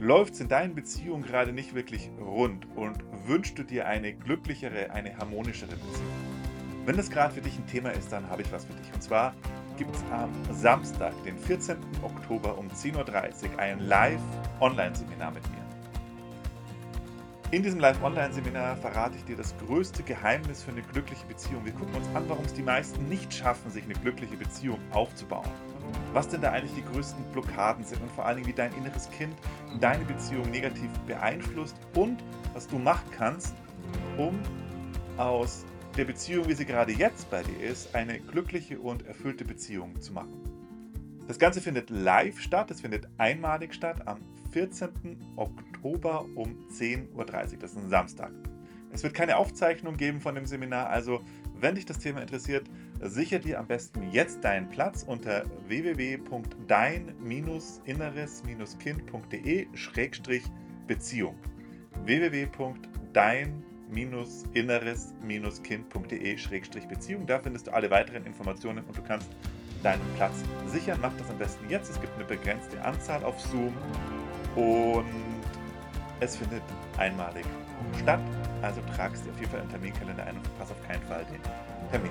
Läuft es in deinen Beziehungen gerade nicht wirklich rund und wünschst du dir eine glücklichere, eine harmonischere Beziehung? Wenn das gerade für dich ein Thema ist, dann habe ich was für dich. Und zwar gibt es am Samstag, den 14. Oktober um 10.30 Uhr ein Live-Online-Seminar mit mir. In diesem Live-Online-Seminar verrate ich dir das größte Geheimnis für eine glückliche Beziehung. Wir gucken uns an, warum es die meisten nicht schaffen, sich eine glückliche Beziehung aufzubauen was denn da eigentlich die größten Blockaden sind und vor allen Dingen, wie dein inneres Kind deine Beziehung negativ beeinflusst und was du machen kannst, um aus der Beziehung, wie sie gerade jetzt bei dir ist, eine glückliche und erfüllte Beziehung zu machen. Das Ganze findet live statt, es findet einmalig statt am 14. Oktober um 10.30 Uhr. Das ist ein Samstag. Es wird keine Aufzeichnung geben von dem Seminar, also wenn dich das Thema interessiert, sichere dir am besten jetzt deinen Platz unter www.dein-inneres-kind.de-beziehung. www.dein-inneres-kind.de-beziehung. Da findest du alle weiteren Informationen und du kannst deinen Platz sichern. Mach das am besten jetzt. Es gibt eine begrenzte Anzahl auf Zoom und es findet einmalig statt. Also tragst dir auf jeden Fall im Terminkalender ein und verpasse auf keinen Fall den Termin.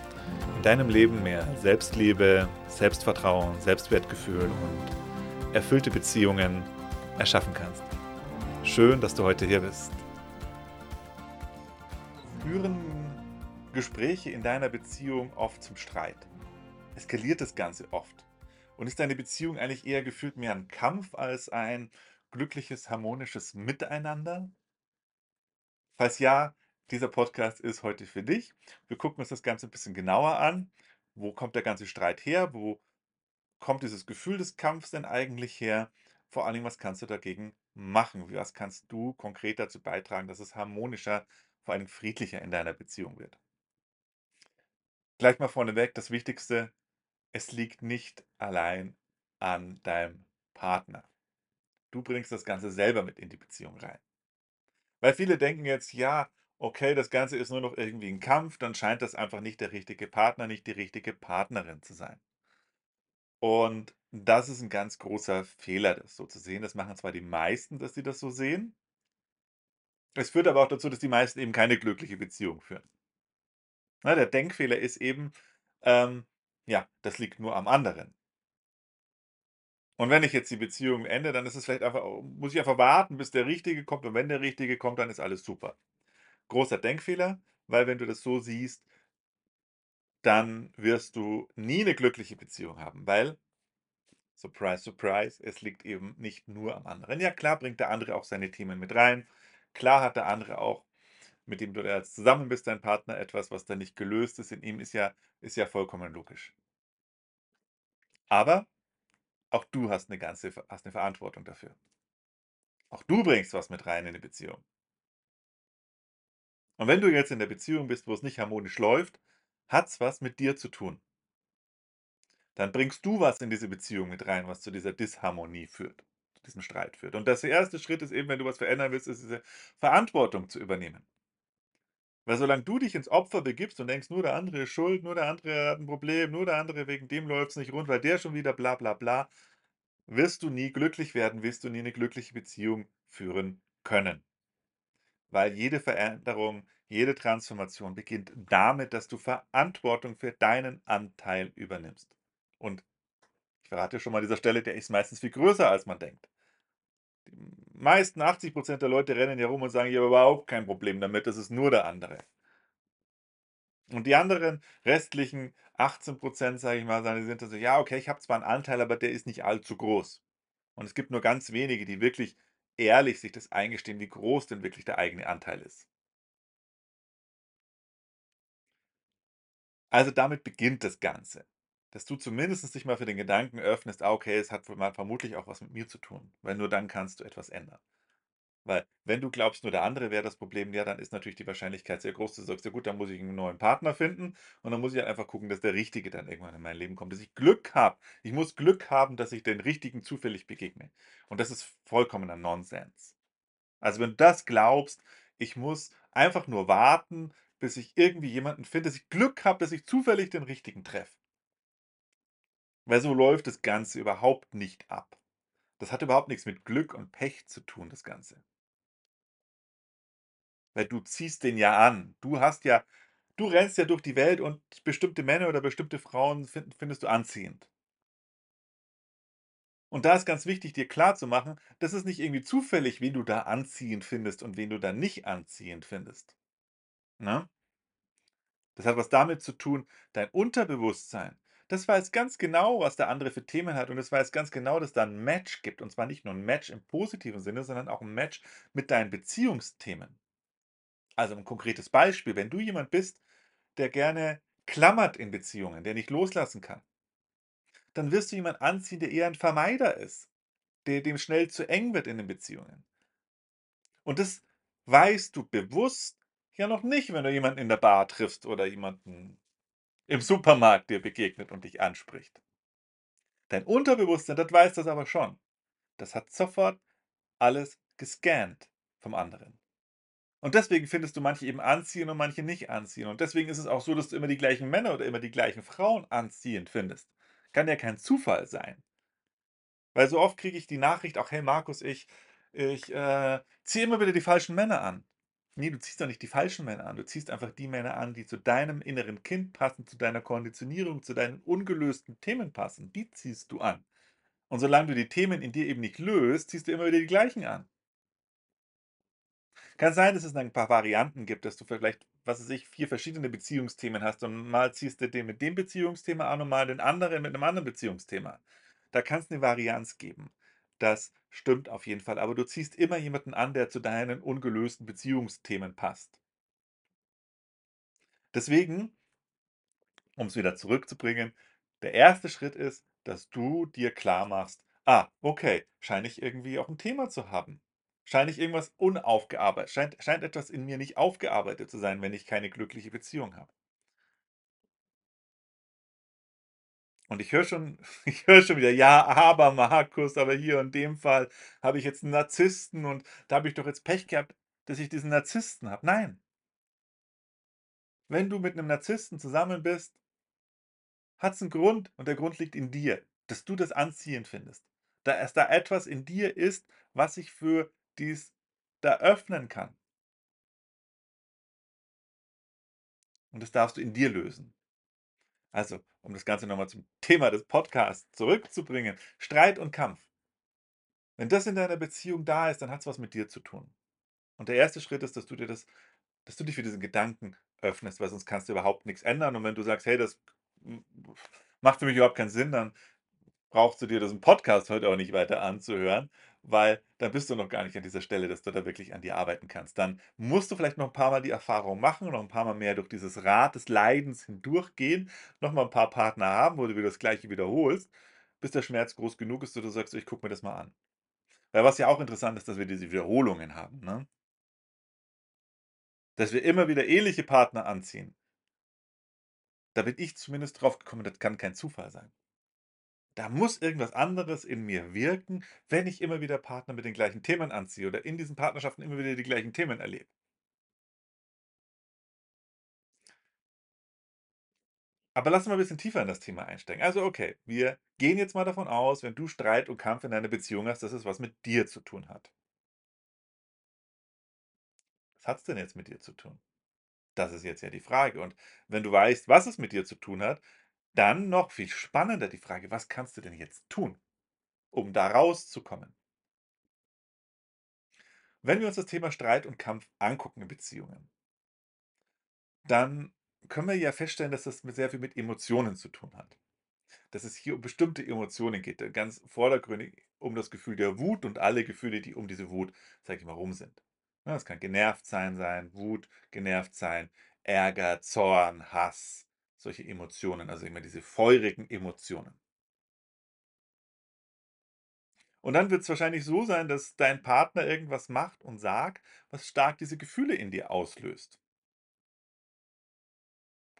in deinem Leben mehr Selbstliebe, Selbstvertrauen, Selbstwertgefühl und erfüllte Beziehungen erschaffen kannst. Schön, dass du heute hier bist. Führen Gespräche in deiner Beziehung oft zum Streit? Eskaliert das Ganze oft? Und ist deine Beziehung eigentlich eher gefühlt mehr ein Kampf als ein glückliches, harmonisches Miteinander? Falls ja, dieser Podcast ist heute für dich. Wir gucken uns das Ganze ein bisschen genauer an. Wo kommt der ganze Streit her? Wo kommt dieses Gefühl des Kampfs denn eigentlich her? Vor allem, was kannst du dagegen machen? Was kannst du konkret dazu beitragen, dass es harmonischer, vor allem friedlicher in deiner Beziehung wird? Gleich mal vorneweg, das Wichtigste, es liegt nicht allein an deinem Partner. Du bringst das Ganze selber mit in die Beziehung rein. Weil viele denken jetzt, ja, okay, das Ganze ist nur noch irgendwie ein Kampf, dann scheint das einfach nicht der richtige Partner, nicht die richtige Partnerin zu sein. Und das ist ein ganz großer Fehler, das so zu sehen. Das machen zwar die meisten, dass sie das so sehen. Es führt aber auch dazu, dass die meisten eben keine glückliche Beziehung führen. Na, der Denkfehler ist eben, ähm, ja, das liegt nur am anderen. Und wenn ich jetzt die Beziehung ende, dann ist es vielleicht einfach muss ich einfach warten, bis der Richtige kommt und wenn der Richtige kommt, dann ist alles super. Großer Denkfehler, weil wenn du das so siehst, dann wirst du nie eine glückliche Beziehung haben, weil surprise, surprise, es liegt eben nicht nur am anderen. Ja, klar bringt der andere auch seine Themen mit rein. Klar hat der andere auch, mit dem du jetzt zusammen bist, dein Partner, etwas, was da nicht gelöst ist in ihm, ist ja ist ja vollkommen logisch. Aber auch du hast eine ganze hast 'ne Verantwortung dafür. Auch du bringst was mit rein in 'ne Beziehung. Und wenn du jetzt in der Beziehung bist, wo es nicht harmonisch läuft, hat es was mit dir zu tun. Dann bringst du was in diese Beziehung mit rein, was zu dieser Disharmonie führt, zu diesem Streit führt. Und das erste Schritt ist eben, wenn du was verändern willst, ist diese Verantwortung zu übernehmen. Weil solange du dich ins Opfer begibst und denkst, nur der andere ist schuld, nur der andere hat ein Problem, nur der andere wegen dem läuft es nicht rund, weil der schon wieder bla bla bla, wirst du nie glücklich werden, wirst du nie eine glückliche Beziehung führen können. Weil jede Veränderung, jede Transformation beginnt damit, dass du Verantwortung für deinen Anteil übernimmst. Und ich verrate schon mal an dieser Stelle, der ist meistens viel größer, als man denkt. Die meisten 80% der Leute rennen ja rum und sagen: „Ich habe überhaupt kein Problem damit, das ist nur der andere.“ Und die anderen restlichen 18% sage ich mal, sind dann so: „Ja, okay, ich habe zwar einen Anteil, aber der ist nicht allzu groß.“ Und es gibt nur ganz wenige, die wirklich ehrlich sich das eingestehen, wie groß denn wirklich der eigene Anteil ist. Also, damit beginnt das Ganze. dass du zumindest dich mal für den Gedanken öffnest: „Ah, okay, es hat vermutlich auch was mit mir zu tun“, weil nur dann kannst du etwas ändern. Weil wenn du glaubst, nur der andere wäre das Problem, ja, dann ist natürlich die Wahrscheinlichkeit sehr groß, dass du sagst: „Ja gut, dann muss ich einen neuen Partner finden und dann muss ich halt einfach gucken, dass der Richtige dann irgendwann in mein Leben kommt, dass ich Glück habe. Ich muss Glück haben, dass ich den Richtigen zufällig begegne.“ Und das ist vollkommener Nonsens. Also, wenn du das glaubst, ich muss einfach nur warten, bis ich irgendwie jemanden finde, dass ich Glück habe, dass ich zufällig den Richtigen treffe. Weil so läuft das Ganze überhaupt nicht ab. Das hat überhaupt nichts mit Glück und Pech zu tun, das Ganze. Weil du ziehst den ja an. Du hast ja du rennst ja durch die Welt und bestimmte Männer oder bestimmte Frauen find findest du anziehend. Und da ist ganz wichtig, dir klarzumachen, das ist nicht irgendwie zufällig, wen du da anziehend findest und wen du da nicht anziehend findest, ne? Das hat was damit zu tun, dein Unterbewusstsein, das weiß ganz genau, was der andere für Themen hat und es weiß ganz genau, dass da 'n Match gibt und zwar nicht nur 'n Match im positiven Sinne, sondern auch 'n Match mit deinen Beziehungsthemen. Also 'n konkretes Beispiel, wenn du jemand bist, der gerne klammert in Beziehungen, der nicht loslassen kann dann wirst du jemand anziehen, der eher 'n Vermeider ist, der dem schnell zu eng wird in den Beziehungen. Und das weißt du bewusst ja noch nicht, wenn du jemanden in der Bar triffst oder jemanden im Supermarkt dir begegnet und dich anspricht. Dein Unterbewusstsein, das weiß das aber schon. Das hat sofort alles gescannt vom anderen. Und deswegen findest du manche eben anziehend und manche nicht anziehend. Und deswegen ist es auch so, dass du immer die gleichen Männer oder immer die gleichen Frauen anziehend findest. Kann ja kein Zufall sein. Weil so oft kriege ich die Nachricht auch: „Hey Markus, ich ich, äh, ziehe immer wieder die falschen Männer an.“ Ne, du ziehst doch nicht die falschen Männer an. Du ziehst einfach die Männer an, die zu deinem inneren Kind passen, zu deiner Konditionierung, zu deinen ungelösten Themen passen. Die ziehst du an. Und solange du die Themen in dir eben nicht löst, ziehst du immer wieder die gleichen an. Kann sein, dass es dann 'n paar Varianten gibt, dass du vielleicht, was weiß ich, 4 verschiedene Beziehungsthemen hast und mal ziehst du den mit dem Beziehungsthema an und mal den anderen mit 'nem anderen Beziehungsthema. Da kann's 'ne Varianz geben. Das stimmt auf jeden Fall, aber du ziehst immer jemanden an, der zu deinen ungelösten Beziehungsthemen passt. Deswegen um's wieder zurückzubringen, der erste Schritt ist, dass du dir klarmachst: „Ah, okay, scheine ich irgendwie auch 'n Thema zu haben. Scheine ich irgendwas unaufgearbeitet scheint scheint etwas in mir nicht aufgearbeitet zu sein, wenn ich keine glückliche Beziehung habe.“ Und ich höre schon ich höre schon wieder: „Ja, aber Markus, aber hier in dem Fall habe ich jetzt 'n Narzissten und da habe ich doch jetzt Pech gehabt, dass ich diesen Narzissten habe.“ Nein. Wenn du mit 'nem Narzissten zusammen bist hat's 'n Grund und der Grund liegt in dir, dass du das anziehend findest. Da es da etwas in dir ist, was sich für dies da öffnen kann. Und das darfst du in dir lösen. Also, um das Ganze noch mal zum Thema des Podcasts zurückzubringen: Streit und Kampf. Wenn das in deiner Beziehung da ist, dann hat's was mit dir zu tun. Und der erste Schritt ist, dass du dir das dass du dich für diesen Gedanken öffnest, weil sonst kannst du überhaupt nix ändern. Und wenn du sagst: „Hey, das macht für mich überhaupt keinen Sinn“, dann brauchst du dir diesen Podcast heute auch nicht weiter anzuhören, weil dann bist du noch gar nicht an dieser Stelle, dass du da wirklich an dir arbeiten kannst. Dann musst du vielleicht noch 'n paarmal die Erfahrung machen noch 'n paarmal mehr durch dieses Rad des Leidens hindurchgehen, noch mal 'n paar Partner haben, wo du wieder das Gleiche wiederholst, bis der Schmerz groß genug ist, dass du sagst: „So, ich gucke mir das mal an.“ Weil was ja auch interessant ist, dass wir diese Wiederholungen haben, ne? Dass wir immer wieder ähnliche Partner anziehen. Da bin ich zumindest drauf gekommen, das kann kein Zufall sein. Da muss irgendwas anderes in mir wirken, wenn ich immer wieder Partner mit den gleichen Themen anziehe oder in diesen Partnerschaften immer wieder die gleichen Themen erlebe. Aber lass uns mal 'n bisschen tiefer in das Thema einsteigen. Also, okay, wir gehen jetzt mal davon aus, wenn du Streit und Kampf in deiner Beziehung hast, dass es was mit dir zu tun hat. Was hat's denn jetzt mit dir zu tun? Das ist jetzt ja die Frage. Und wenn du weißt, was es mit dir zu tun hat, dann noch viel spannender die Frage: Was kannst du denn jetzt tun, um da rauszukommen? Wenn wir uns das Thema Streit und Kampf angucken in Beziehungen dann können wir ja feststellen, dass das sehr viel mit Emotionen zu tun hat. Dass es hier um bestimmte Emotionen geht, äh, ganz vordergründig um das Gefühl der Wut und alle Gefühle, die um diese Wut, sage ich mal, rum sind. Es kann Genervtsein sein, Wut, Genervtsein, Ärger, Zorn, Hass, solche Emotionen, also immer diese feurigen Emotionen. Und dann wird es wahrscheinlich so sein, dass dein Partner irgendwas macht und sagt, was stark diese Gefühle in dir auslöst.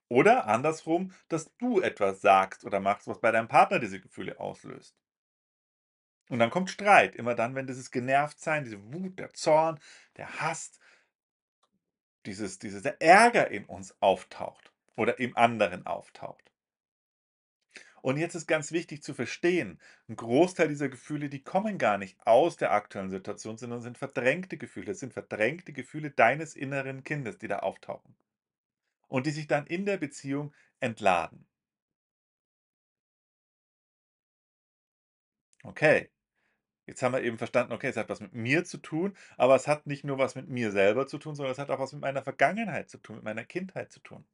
Oder andersrum, dass du etwas sagst oder machst, was bei deinem Partner diese Gefühle auslöst. Und dann kommt Streit, immer dann, wenn dieses Genervtsein, diese Wut, der Zorn, der Hass, dieses dieses der Ärger in uns auftaucht oder im anderen auftaucht. Und jetzt ist ganz wichtig zu verstehen, 'n Großteil dieser Gefühle, die kommen gar nicht aus der aktuellen Situation, sondern sind verdrängte Gefühle. Es sind verdrängte Gefühle deines inneren Kindes, die da auftauchen und die sich dann in der Beziehung entladen. Okay, jetzt haben wir eben verstanden, okay, es hat was mit mir zu tun, aber es hat nicht nur was mit mir selber zu tun, sondern es hat auch was mit meiner Vergangenheit zu tun, mit meiner Kindheit zu tun.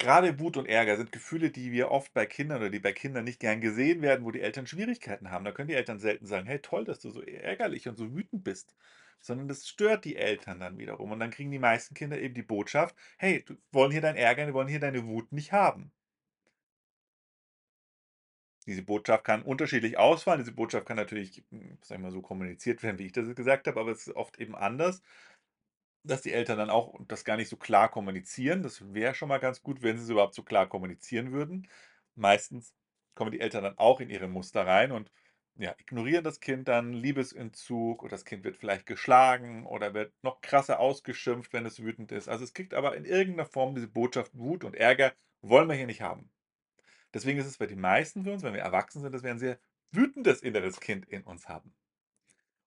Grade Wut und Ärger sind Gefühle, die wir oft bei Kindern oder die bei Kindern nicht gern gesehen werden, wo die Eltern Schwierigkeiten haben. Da können die Eltern selten sagen: „Hey, toll, dass du so ärgerlich und so wütend bist“, sondern das stört die Eltern dann wiederum. Und dann kriegen die meisten Kinder eben die Botschaft: „Hey, wir wollen hier deinen Ärger, wir wollen hier deine Wut nicht haben.“ Diese Botschaft kann unterschiedlich ausfallen. Diese Botschaft kann natürlich, hm, sage ich mal, so kommuniziert werden, wie ich das gesagt habe, aber es ist oft eben anders. Dass die Eltern dann auch das gar nicht so klar kommunizieren. Das wäre schon mal ganz gut, wenn sie es überhaupt so klar kommunizieren würden. Meistens kommen die Eltern dann auch in ihre Muster rein und, ja, ignorieren das Kind dann, Liebesentzug oder das Kind wird vielleicht geschlagen oder wird noch krasser ausgeschimpft, wenn es wütend ist. Also, es kriegt aber in irgendeiner Form diese Botschaft Wut und Ärger wollen wir hier nicht haben. Deswegen ist es bei den meisten von uns, wenn wir erwachsen sind, dass wir ein sehr wütendes inneres Kind in uns haben.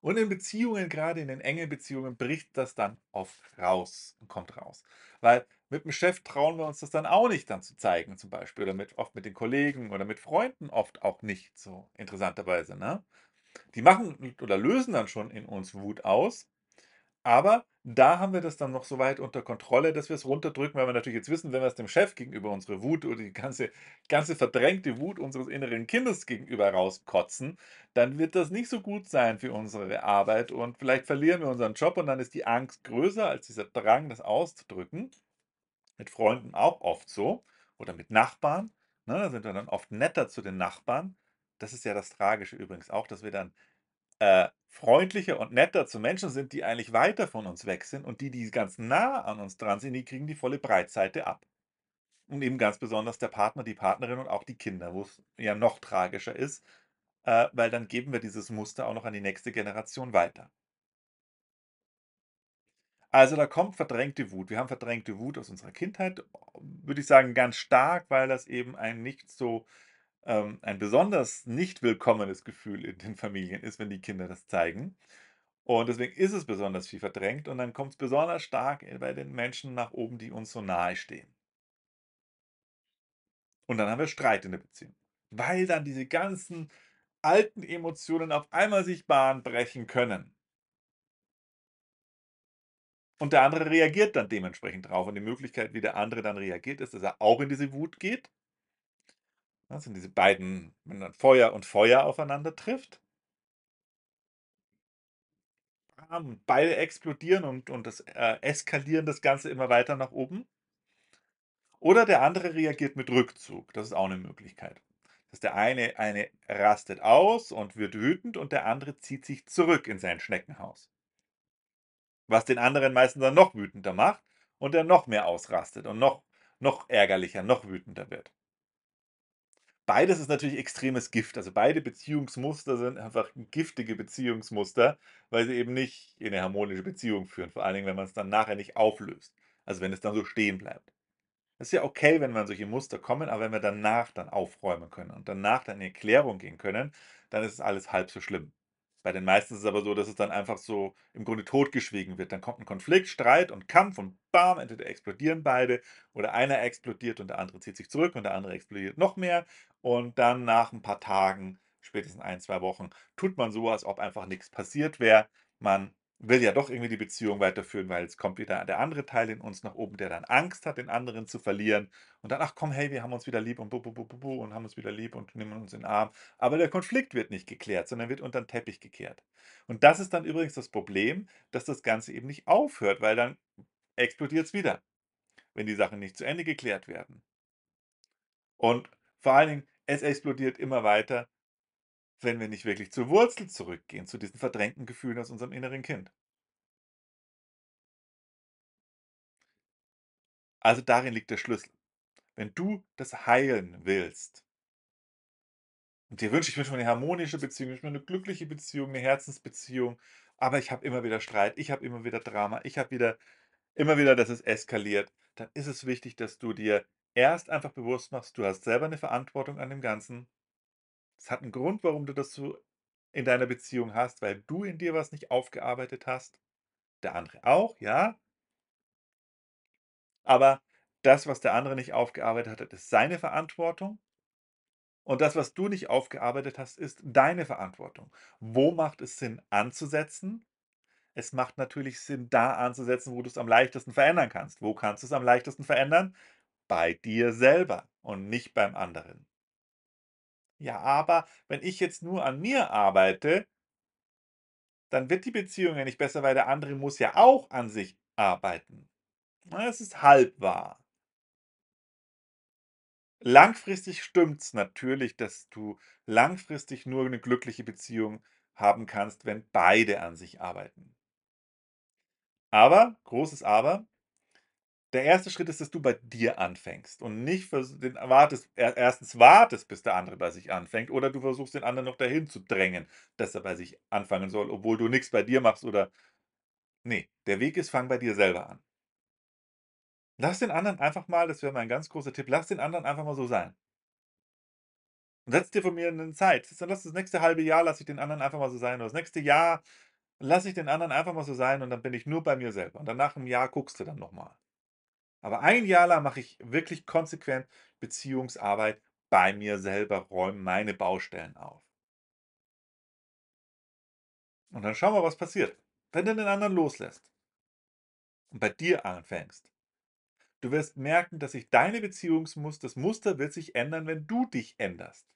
Und in Beziehungen, gerade in den engen Beziehungen, bricht das dann oft raus und kommt raus. Weil mit dem Chef trauen wir uns das dann auch nicht dann zu zeigen zum Beispiel oder mit oft mit den Kollegen oder mit Freunden oft auch nicht so interessanterweise, ne? Die machen oder lösen dann schon in uns Wut aus, aber da haben wir das dann noch so weit unter Kontrolle, dass wir es runterdrücken, weil wir natürlich jetzt wissen, wenn wir es dem Chef gegenüber unsere Wut oder die ganze ganze verdrängte Wut unseres inneren Kindes gegenüber rauskotzen, dann wird das nicht so gut sein für unsere Arbeit und vielleicht verlieren wir unseren Job und dann ist die Angst größer als dieser Drang, das auszudrücken. Mit Freunden auch oft so oder mit Nachbarn, ne? Da sind wir dann oft netter zu den Nachbarn. Das ist ja das Tragische übrigens auch, dass wir dann äh, freundlicher und netter zu Menschen sind, die eigentlich weiter von uns weg sind und die, die ganz nah an uns dran sind, die kriegen die volle Breitseite ab. Und eben ganz besonders der Partner, die Partnerin und auch die Kinder, wo es ja noch tragischer ist, äh, weil dann geben wir dieses Muster auch noch an die nächste Generation weiter. Also, da kommt verdrängte Wut. Wir haben verdrängte Wut aus unserer Kindheit, würde ich sagen, ganz stark, weil das eben ein nicht so ähm, ein besonders nicht willkommenes Gefühl in den Familien ist, wenn die Kinder das zeigen. Und deswegen ist es besonders viel verdrängt und dann kommt es besonders stark, bei den Menschen nach oben, die uns so nahestehen. Und dann haben wir Streit in der Beziehung, weil dann diese ganzen alten Emotionen auf einmal sich Bahn brechen können. Und der andere reagiert dann dementsprechend drauf. Und die Möglichkeit, wie der andere dann reagiert, ist, dass er auch in diese Wut geht. Das sind diese beiden wenn dann Feuer und Feuer aufeinander trifft. Bam, beide explodieren und und das, äh, eskalieren das Ganze immer weiter nach oben. Oder der andere reagiert mit Rückzug. Das ist auch 'ne Möglichkeit. Dass der eine eine rastet aus und wird wütend und der andere zieht sich zurück in sein Schneckenhaus. Was den anderen meistens dann noch wütender macht und er noch mehr ausrastet und noch noch ärgerlicher, noch wütender wird. Beides ist natürlich extremes Gift. Also, beide Beziehungsmuster sind einfach giftige Beziehungsmuster, weil sie eben nicht in 'ne harmonische Beziehung führen, vor allen Dingen, wenn man's dann nachher nicht auflöst. Also, wenn es dann so stehen bleibt. Ist ja okay, wenn mal solche Muster kommen, aber wenn wir danach dann aufräumen können und danach dann in die Klärung gehen können, dann ist es alles halb so schlimm. Bei den meisten ist es aber so, dass es dann einfach so im Grunde totgeschwiegen wird. Dann kommt 'n Konflikt, Streit und Kampf und bam, entweder explodieren beide oder einer explodiert und der andere zieht sich zurück und der andere explodiert noch mehr. Und dann nach 'n paar Tagen, spätestens 1, 2 Wochen, tut man so, als ob einfach nix passiert wäre. Man will ja doch irgendwie die Beziehung weiterführen, weil es kommt wieder der andere Teil in uns nach oben, der dann Angst hat, den anderen zu verlieren. Und dann: „Ach komm, hey, wir haben uns wieder lieb und bu bu bu bu bu und haben uns wieder lieb und nehmen uns in den Arm.“ Aber der Konflikt wird nicht geklärt, sondern wird unter 'n Teppich gekehrt. Und das ist dann übrigens das Problem, dass das Ganze eben nicht aufhört, weil dann explodiert's wieder. wenn die Sachen nicht zu Ende geklärt werden. Und vor allen Dingen, es explodiert immer weiter, wenn wir nicht wirklich zur Wurzel zurückgehen, zu diesen verdrängten Gefühlen aus unserem inneren Kind. Also darin liegt der Schlüssel. Wenn du das heilen willst und dir wünsche ich mir 'ne harmonische Beziehung, ich wünsche mir 'ne glückliche Beziehung, 'ne Herzensbeziehung, aber ich habe immer wieder Streit, ich habe immer wieder Drama, ich habe wieder immer wieder, dass es eskaliert, dann ist es wichtig, dass du dir erst einfach bewusst machst, du hast selber 'ne Verantwortung an dem Ganzen. Es hat 'n Grund, warum du das so in deiner Beziehung hast, weil du in dir was nicht aufgearbeitet hast. Der andere auch, ja. Aber das, was der andere nicht aufgearbeitet hat, ist seine Verantwortung. Und das, was du nicht aufgearbeitet hast, ist deine Verantwortung. Wo macht es Sinn anzusetzen? Es macht natürlich Sinn, da anzusetzen, wo du's am leichtesten verändern kannst. Wo kannst du's am leichtesten verändern? Bei dir selber und nicht beim anderen. Ja, aber wenn ich jetzt nur an mir arbeite dann wird die Beziehung ja nicht besser, weil der andere muss ja auch an sich arbeiten. Na, es ist halb wahr. Langfristig stimmt's natürlich, dass du langfristig nur 'ne glückliche Beziehung haben kannst, wenn beide an sich arbeiten. Aber, großes Aber der 1. Schritt ist, dass du bei dir anfängst und nicht den wartest er erstens wartest, bis der andere bei sich anfängt oder du versuchst, den anderen noch dahin zu drängen, dass er bei sich anfangen soll, obwohl du nix bei dir machst oder ne, der Weg ist, fang bei dir selber an. Lass den anderen einfach mal das wäre mein ganz großer Tipp, lass den anderen einfach mal so sein. Setz dir von mir 'nen Zeit. Dann lass das nächste 1/2 Jahr lasse ich den anderen einfach mal so sein oder das nächste Jahr lasse ich den anderen einfach mal so sein und dann bin ich nur bei mir selber. Und dann nach 'm Jahr guckst du dann noch mal. Aber 1 Jahr lang mache ich wirklich konsequent Beziehungsarbeit bei mir selber, räume meine Baustellen auf. Und dann schauen wir, was passiert, wenn du den anderen loslässt und bei dir anfängst. Du wirst merken, dass sich deine Beziehungsmus das Muster wird sich ändern, wenn du dich änderst.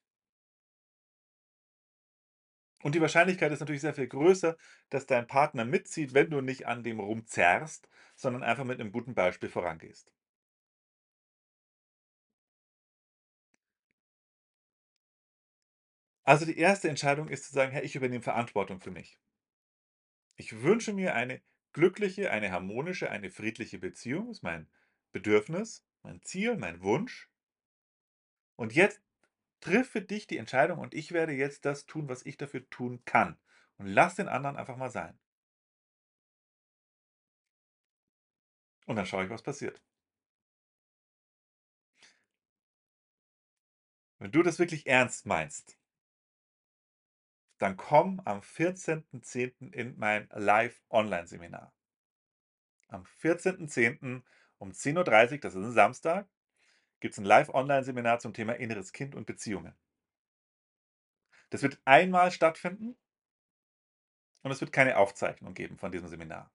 Und die Wahrscheinlichkeit ist natürlich sehr viel größer, dass dein Partner mitzieht, wenn du nicht an dem rumzerrst, sondern einfach mit 'nem guten Beispiel vorangehst. Also, die 1. Entscheidung ist zu sagen: „Hey, ich übernehme Verantwortung für mich.“ Ich wünsche mir eine glückliche, eine harmonische, eine friedliche Beziehung, ist mein Bedürfnis, mein Ziel, mein Wunsch. Und jetzt triff für dich die Entscheidung und ich werde jetzt das tun, was ich dafür tun kann. Und lass den anderen einfach mal sein. Und dann schaue ich, was passiert. Wenn du das wirklich ernst meinst dann komm am 14.10. in mein Live-Online-Seminar. Am 14.10. um 10:30 das ist 'n Samstag, gibt's 'n Live-Online-Seminar zum Thema inneres Kind und Beziehungen. Das wird einmal stattfinden und es wird keine Aufzeichnung geben von diesem Seminar.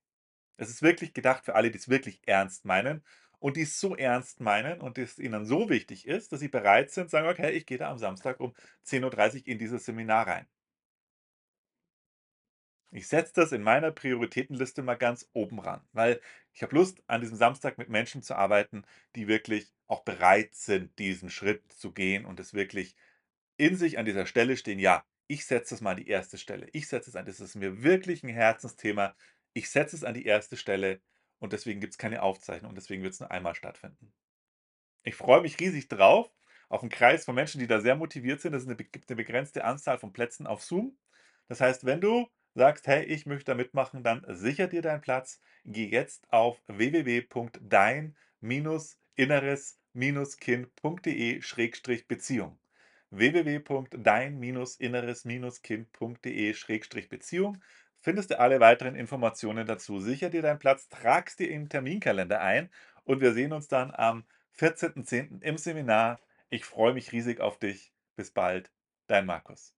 Es ist wirklich gedacht für alle, die's wirklich ernst meinen und die's so ernst meinen und das ihnen so wichtig ist, dass sie bereit sind, sagen: „Okay, ich gehe da am Samstag um 10:30 in dieses Seminar rein.“ Ich setze das in meiner Prioritätenliste mal ganz oben ran, weil ich habe Lust, an diesem Samstag mit Menschen zu arbeiten, die wirklich auch bereit sind, diesen Schritt zu gehen und es wirklich in sich an dieser Stelle stehen: „Ja, ich setze das mal an die 1. Stelle. Ich setze es an das ist mir wirklich 'n Herzensthema. Ich setze es an die 1. Stelle und deswegen gibt's keine Aufzeichnung. Deswegen wird's nur einmal stattfinden.“ Ich freue mich riesig drauf auf 'n Kreis von Menschen, die da sehr motiviert sind. Be gibt 'ne begrenzte Anzahl von Plätzen auf Zoom. Das heißt, wenn du sagst: „Hey, ich möchte da mitmachen“, dann sichere dir deinen Platz. Geh jetzt auf www.dein-inneres-kind.de/Beziehung. www.dein-inneres-kind.de/Beziehung findest du alle weiteren Informationen dazu. Sichere dir deinen Platz, trag's dir 'n Terminkalender ein und wir sehen uns dann am 14.10. im Seminar. Ich freue mich riesig auf dich. Bis bald, dein Markus.